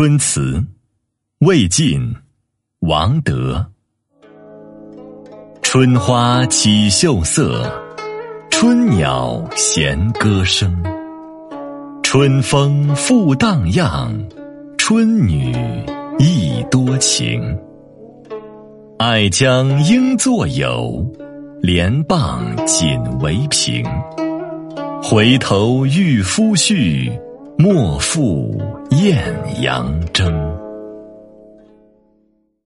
春词，魏晋，王德。春花起秀色，春鸟衔歌声。春风复荡漾，春女亦多情。爱将应作友，莲傍锦为凭。回头遇夫婿。莫负艳阳征。